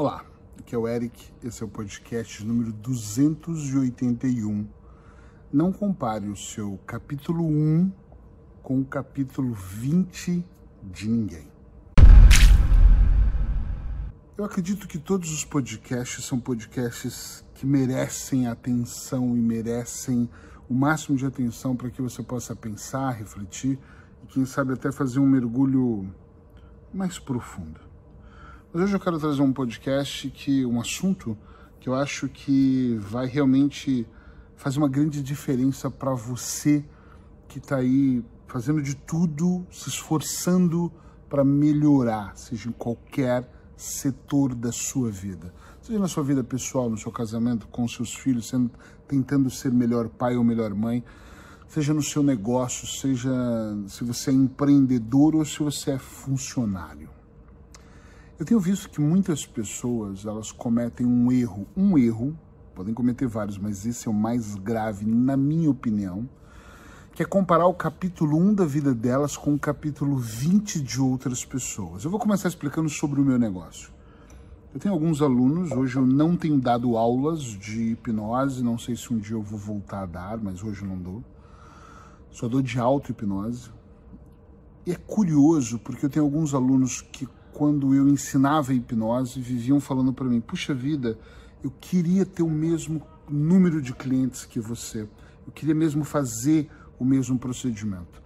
Olá, aqui é o Eric, esse é o podcast número 281. Não compare o seu capítulo 1 com o capítulo 20 de ninguém. Eu acredito que todos os podcasts são podcasts que merecem atenção e merecem o máximo de atenção para que você possa pensar, refletir e, quem sabe, até fazer um mergulho mais profundo. Mas hoje eu quero trazer um podcast que um assunto que eu acho que vai realmente fazer uma grande diferença para você que está aí fazendo de tudo, se esforçando para melhorar, seja em qualquer setor da sua vida. Seja na sua vida pessoal, no seu casamento, com seus filhos, sendo, tentando ser melhor pai ou melhor mãe, seja no seu negócio, seja se você é empreendedor ou se você é funcionário. Eu tenho visto que muitas pessoas elas cometem um erro, um erro, podem cometer vários, mas esse é o mais grave, na minha opinião, que é comparar o capítulo 1 da vida delas com o capítulo 20 de outras pessoas. Eu vou começar explicando sobre o meu negócio. Eu tenho alguns alunos, hoje eu não tenho dado aulas de hipnose, não sei se um dia eu vou voltar a dar, mas hoje eu não dou. Só dou de auto-hipnose. E é curioso, porque eu tenho alguns alunos que quando eu ensinava hipnose, viviam falando para mim: puxa vida, eu queria ter o mesmo número de clientes que você, eu queria mesmo fazer o mesmo procedimento.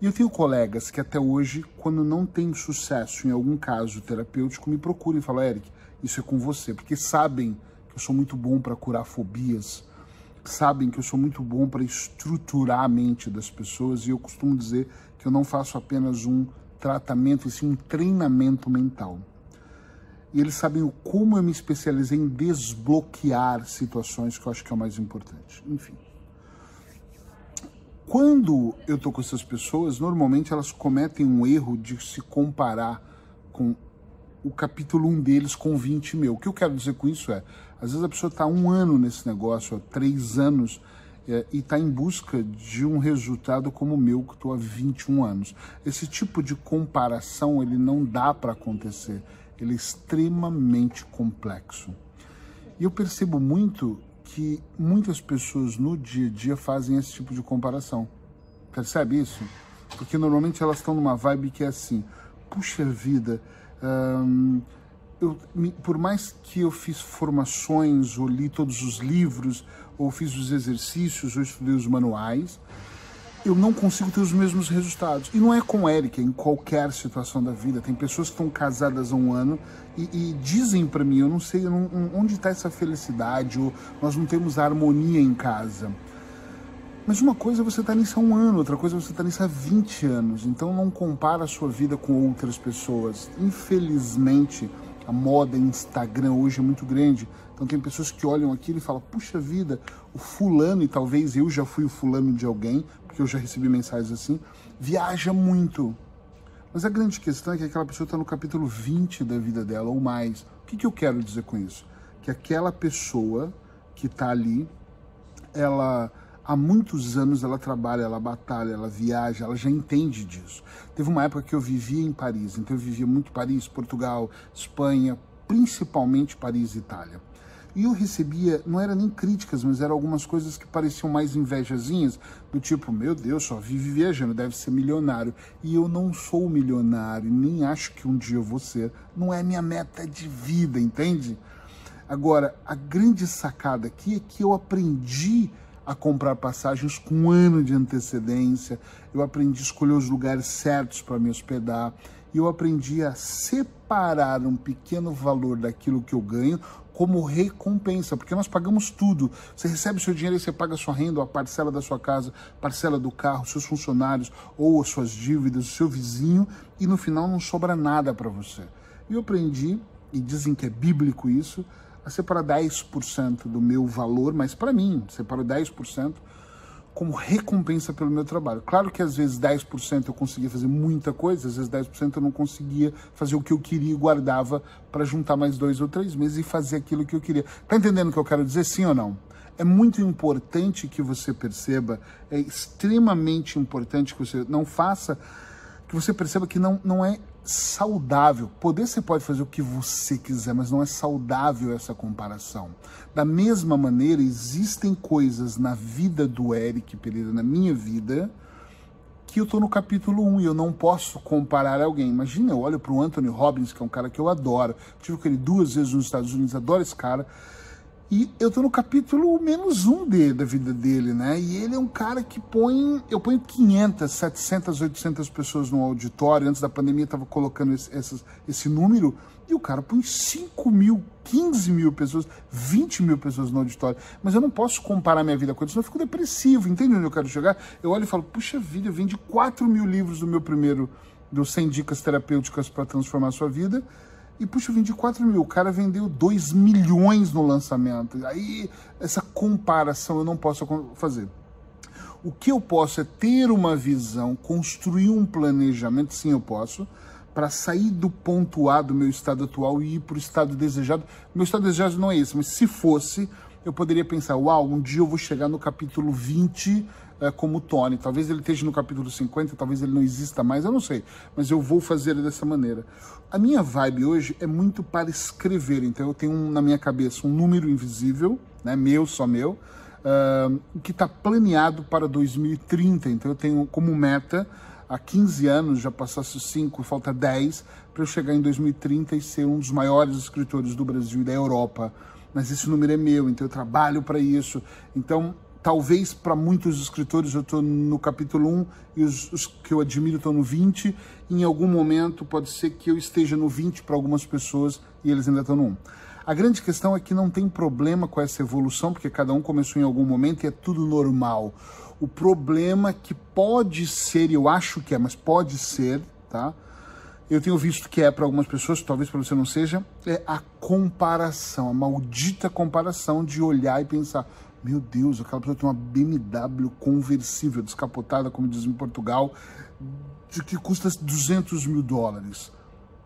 E eu tenho colegas que até hoje, quando não tem sucesso em algum caso terapêutico, me procuram e falam: Eric, isso é com você, porque sabem que eu sou muito bom para curar fobias, sabem que eu sou muito bom para estruturar a mente das pessoas e eu costumo dizer que eu não faço apenas um tratamento, sim um treinamento mental. E eles sabem como eu me especializei em desbloquear situações que eu acho que é o mais importante. Enfim. Quando eu tô com essas pessoas, normalmente elas cometem um erro de se comparar com o capítulo 1 deles com 20 meu. O que eu quero dizer com isso é, às vezes a pessoa está um ano nesse negócio, há três anos, é, e está em busca de um resultado como o meu, que estou há 21 anos. Esse tipo de comparação ele não dá para acontecer, ele é extremamente complexo. E eu percebo muito que muitas pessoas no dia a dia fazem esse tipo de comparação. Percebe isso? Porque normalmente elas estão numa vibe que é assim: puxa vida, hum, eu, por mais que eu fiz formações, ou li todos os livros, ou fiz os exercícios, ou estudei os manuais, eu não consigo ter os mesmos resultados. E não é com Eric, é em qualquer situação da vida. Tem pessoas que estão casadas há um ano e, e dizem para mim, eu não sei eu não, onde está essa felicidade, ou nós não temos harmonia em casa. Mas uma coisa é você estar tá nisso há um ano, outra coisa é você estar tá nisso há 20 anos. Então não compara a sua vida com outras pessoas. Infelizmente, a moda Instagram hoje é muito grande. Então tem pessoas que olham aquilo e falam, puxa vida, o fulano, e talvez eu já fui o fulano de alguém, porque eu já recebi mensagens assim, viaja muito. Mas a grande questão é que aquela pessoa está no capítulo 20 da vida dela ou mais. O que, que eu quero dizer com isso? Que aquela pessoa que está ali, ela há muitos anos ela trabalha, ela batalha, ela viaja, ela já entende disso. Teve uma época que eu vivia em Paris, então eu vivia muito Paris, Portugal, Espanha, principalmente Paris e Itália. E eu recebia, não era nem críticas, mas eram algumas coisas que pareciam mais invejazinhas, do tipo, meu Deus, só vive viajando, deve ser milionário. E eu não sou milionário, nem acho que um dia eu vou ser. Não é minha meta de vida, entende? Agora, a grande sacada aqui é que eu aprendi a comprar passagens com um ano de antecedência, eu aprendi a escolher os lugares certos para me hospedar, e eu aprendi a separar um pequeno valor daquilo que eu ganho como recompensa, porque nós pagamos tudo. Você recebe seu dinheiro e você paga sua renda, a parcela da sua casa, parcela do carro, seus funcionários ou as suas dívidas, o seu vizinho, e no final não sobra nada para você. E eu aprendi, e dizem que é bíblico isso, a separar 10% do meu valor, mas para mim, separo 10% como recompensa pelo meu trabalho. Claro que às vezes 10% eu conseguia fazer muita coisa, às vezes 10% eu não conseguia fazer o que eu queria e guardava para juntar mais dois ou três meses e fazer aquilo que eu queria. Tá entendendo o que eu quero dizer, sim ou não? É muito importante que você perceba, é extremamente importante que você não faça, que você perceba que não, não é saudável. Poder você pode fazer o que você quiser, mas não é saudável essa comparação. Da mesma maneira, existem coisas na vida do Eric Pereira, na minha vida, que eu estou no capítulo 1 e eu não posso comparar alguém. Imagina, eu olho para o Anthony Robbins, que é um cara que eu adoro. Tive com ele duas vezes nos Estados Unidos, adoro esse cara. E eu tô no capítulo menos um de, da vida dele, né? E ele é um cara que põe. Eu ponho 500, 700, 800 pessoas no auditório. Antes da pandemia, tava colocando esse, esse, número. E o cara põe 5 mil, 15 mil pessoas, 20 mil pessoas no auditório. Mas eu não posso comparar minha vida com ele, senão eu fico depressivo. Entende onde eu quero chegar? Eu olho e falo, puxa vida, eu vendi 4 mil livros do meu primeiro, dos 100 dicas terapêuticas para transformar a sua vida e, puxa, eu vendi 4 mil, o cara vendeu 2 milhões no lançamento. Aí, essa comparação eu não posso fazer. O que eu posso é ter uma visão, construir um planejamento, sim, eu posso, para sair do ponto A do meu estado atual e ir para o estado desejado. Meu estado desejado não é esse, mas se fosse, eu poderia pensar: uau, um dia eu vou chegar no capítulo 20 é, como Tony. Talvez ele esteja no capítulo 50, talvez ele não exista mais, eu não sei. Mas eu vou fazer dessa maneira. A minha vibe hoje é muito para escrever, então eu tenho um, na minha cabeça um número invisível, né, meu, só meu, uh, que está planeado para 2030. Então eu tenho como meta há 15 anos, já passasse 5, falta 10, para eu chegar em 2030 e ser um dos maiores escritores do Brasil e da Europa. Mas esse número é meu, então eu trabalho para isso. Então talvez para muitos escritores eu estou no capítulo 1 e os, os, que eu admiro estão no 20. Em algum momento pode ser que eu esteja no 20 para algumas pessoas e eles ainda estão no 1. A grande questão é que não tem problema com essa evolução, porque cada um começou em algum momento e é tudo normal. O problema que pode ser, eu acho que é, mas pode ser, tá? Eu tenho visto que é para algumas pessoas, talvez para você não seja, é a comparação, a maldita comparação de olhar e pensar: meu Deus, aquela pessoa tem uma BMW conversível, descapotada, como diz em Portugal, de que custa 200 mil dólares.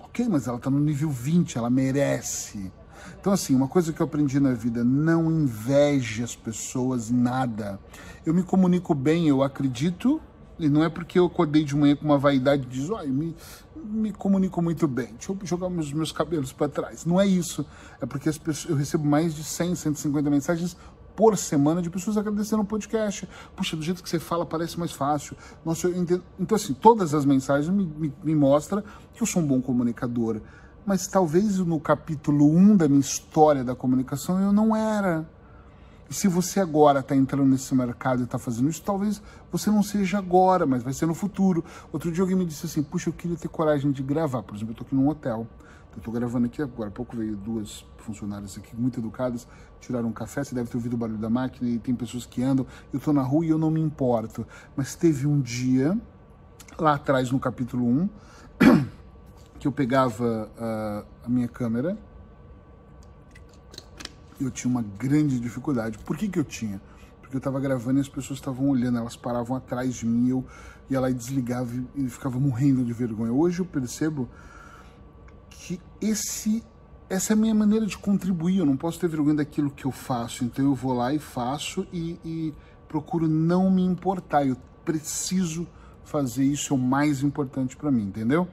Ok, mas ela está no nível 20, ela merece. Então, assim, uma coisa que eu aprendi na vida, não inveje as pessoas nada. Eu me comunico bem, eu acredito, e não é porque eu acordei de manhã com uma vaidade de dizer, oh, me, me comunico muito bem, deixa eu jogar meus, meus cabelos para trás. Não é isso. É porque as pessoas, eu recebo mais de 100, 150 mensagens por semana de pessoas agradecendo o podcast. Puxa, do jeito que você fala parece mais fácil. Nossa, então, assim, todas as mensagens me, me, me mostram que eu sou um bom comunicador. Mas talvez no capítulo 1 da minha história da comunicação eu não era. E se você agora está entrando nesse mercado e está fazendo isso, talvez você não seja agora, mas vai ser no futuro. Outro dia alguém me disse assim, puxa, eu queria ter coragem de gravar. Por exemplo, eu estou aqui num hotel. Eu estou gravando aqui agora. Há pouco veio duas funcionárias aqui muito educadas, tiraram um café. Você deve ter ouvido o barulho da máquina e tem pessoas que andam. Eu estou na rua e eu não me importo. Mas teve um dia, lá atrás no capítulo 1, que eu pegava uh, a minha câmera. Eu tinha uma grande dificuldade. Por que, que eu tinha? Porque eu estava gravando e as pessoas estavam olhando, elas paravam atrás de mim, eu ia lá e desligava e ficava morrendo de vergonha. Hoje eu percebo esse essa é a minha maneira de contribuir. Eu não posso ter vergonha daquilo que eu faço, então eu vou lá e faço e, e procuro não me importar. Eu preciso fazer isso, é o mais importante para mim, entendeu?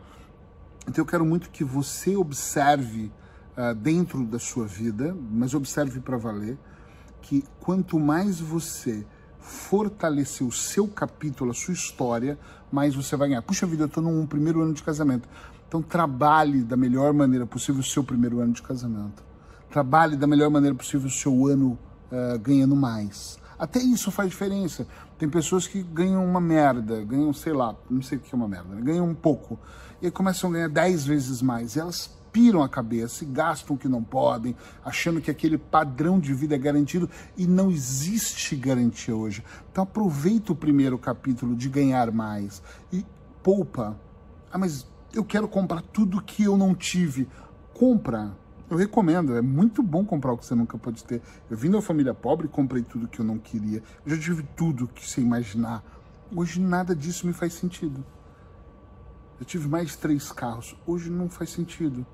Então eu quero muito que você observe uh, dentro da sua vida, mas observe para valer, que quanto mais você fortalecer o seu capítulo, a sua história, mais você vai ganhar. Puxa vida, eu estou num primeiro ano de casamento. Então trabalhe da melhor maneira possível o seu primeiro ano de casamento. Trabalhe da melhor maneira possível o seu ano uh, ganhando mais. Até isso faz diferença. Tem pessoas que ganham uma merda, ganham, sei lá, não sei o que é uma merda, né? ganham um pouco. E aí começam a ganhar dez vezes mais. E elas piram a cabeça e gastam o que não podem, achando que aquele padrão de vida é garantido e não existe garantia hoje. Então aproveita o primeiro capítulo de ganhar mais e poupa. Ah, mas eu quero comprar tudo que eu não tive. Compra. Eu recomendo, é muito bom comprar o que você nunca pode ter. Eu vim da família pobre, comprei tudo que eu não queria. Eu já tive tudo que você imaginar. Hoje nada disso me faz sentido. Eu tive mais três carros. Hoje não faz sentido.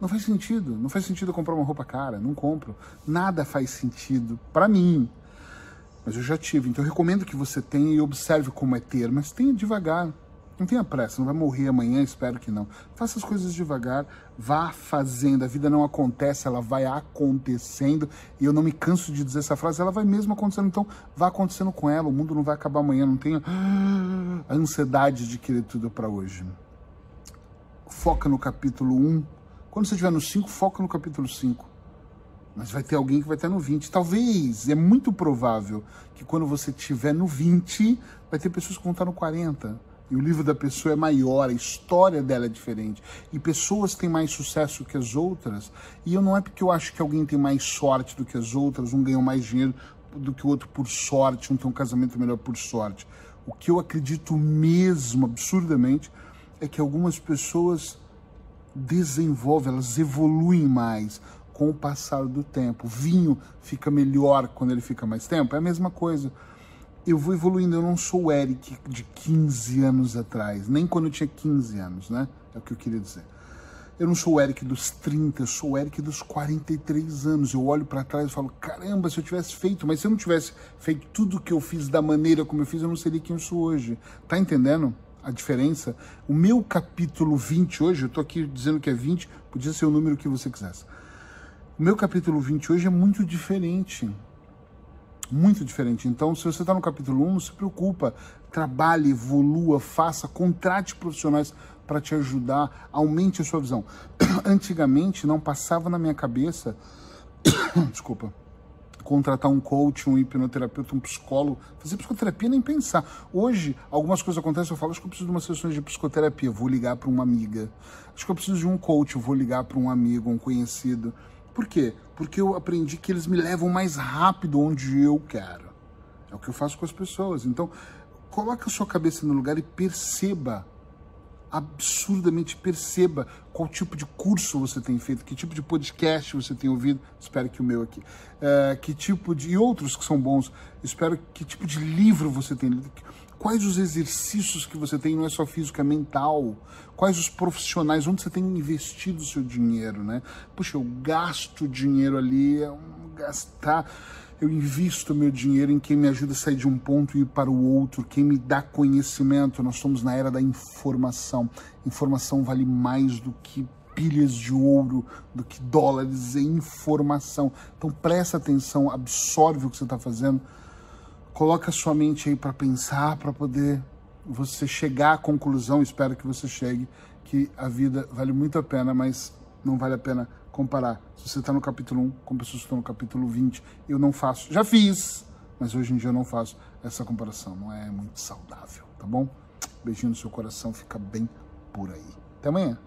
Não faz sentido. Não faz sentido comprar uma roupa cara. Não compro. Nada faz sentido para mim. Mas eu já tive. Então eu recomendo que você tenha e observe como é ter, mas tenha devagar. Não tenha pressa, não vai morrer amanhã, espero que não. Faça as coisas devagar, vá fazendo. A vida não acontece, ela vai acontecendo. E eu não me canso de dizer essa frase, ela vai mesmo acontecendo. Então, vá acontecendo com ela. O mundo não vai acabar amanhã, não tenha a ansiedade de querer tudo para hoje. Foca no capítulo 1. Quando você estiver no 5, foca no capítulo 5. Mas vai ter alguém que vai estar no 20. Talvez, é muito provável que quando você estiver no 20, vai ter pessoas que vão estar no 40 e o livro da pessoa é maior, a história dela é diferente. E pessoas têm mais sucesso que as outras. E eu não é porque eu acho que alguém tem mais sorte do que as outras, um ganhou mais dinheiro do que o outro por sorte, um tem um casamento melhor por sorte. O que eu acredito mesmo, absurdamente, é que algumas pessoas desenvolvem, elas evoluem mais com o passar do tempo. O vinho fica melhor quando ele fica mais tempo, é a mesma coisa eu vou evoluindo. Eu não sou o Eric de 15 anos atrás, nem quando eu tinha 15 anos, né? É o que eu queria dizer. Eu não sou o Eric dos 30, eu sou o Eric dos 43 anos. Eu olho para trás e falo: caramba, se eu tivesse feito, mas se eu não tivesse feito tudo que eu fiz da maneira como eu fiz, eu não seria quem eu sou hoje. Tá entendendo a diferença? O meu capítulo 20 hoje, eu tô aqui dizendo que é 20, podia ser o número que você quisesse. O meu capítulo 20 hoje é muito diferente muito diferente. Então, se você está no capítulo 1, não se preocupa. Trabalhe, evolua, faça, contrate profissionais para te ajudar, aumente a sua visão. Antigamente não passava na minha cabeça, desculpa, contratar um coach, um hipnoterapeuta, um psicólogo, fazer psicoterapia nem pensar. Hoje, algumas coisas acontecem, eu falo, acho que eu preciso de uma sessão de psicoterapia, vou ligar para uma amiga. Acho que eu preciso de um coach, vou ligar para um amigo, um conhecido. Por quê? Porque eu aprendi que eles me levam mais rápido onde eu quero. É o que eu faço com as pessoas. Então, coloque a sua cabeça no lugar e perceba, absurdamente perceba qual tipo de curso você tem feito, que tipo de podcast você tem ouvido, espero que o meu aqui, é, que tipo de, e outros que são bons, espero que tipo de livro você tem lido, Quais os exercícios que você tem, não é só físico, é mental? Quais os profissionais, onde você tem investido o seu dinheiro, né? Puxa, eu gasto dinheiro ali, é um gastar eu invisto meu dinheiro em quem me ajuda a sair de um ponto e ir para o outro, quem me dá conhecimento. Nós estamos na era da informação. Informação vale mais do que pilhas de ouro, do que dólares, é informação. Então presta atenção, absorve o que você está fazendo Coloca sua mente aí para pensar, para poder você chegar à conclusão, espero que você chegue, que a vida vale muito a pena, mas não vale a pena comparar. Se você está no capítulo 1 com pessoas que estão no capítulo 20, eu não faço. Já fiz, mas hoje em dia eu não faço essa comparação. Não é muito saudável, tá bom? Beijinho no seu coração, fica bem por aí. Até amanhã.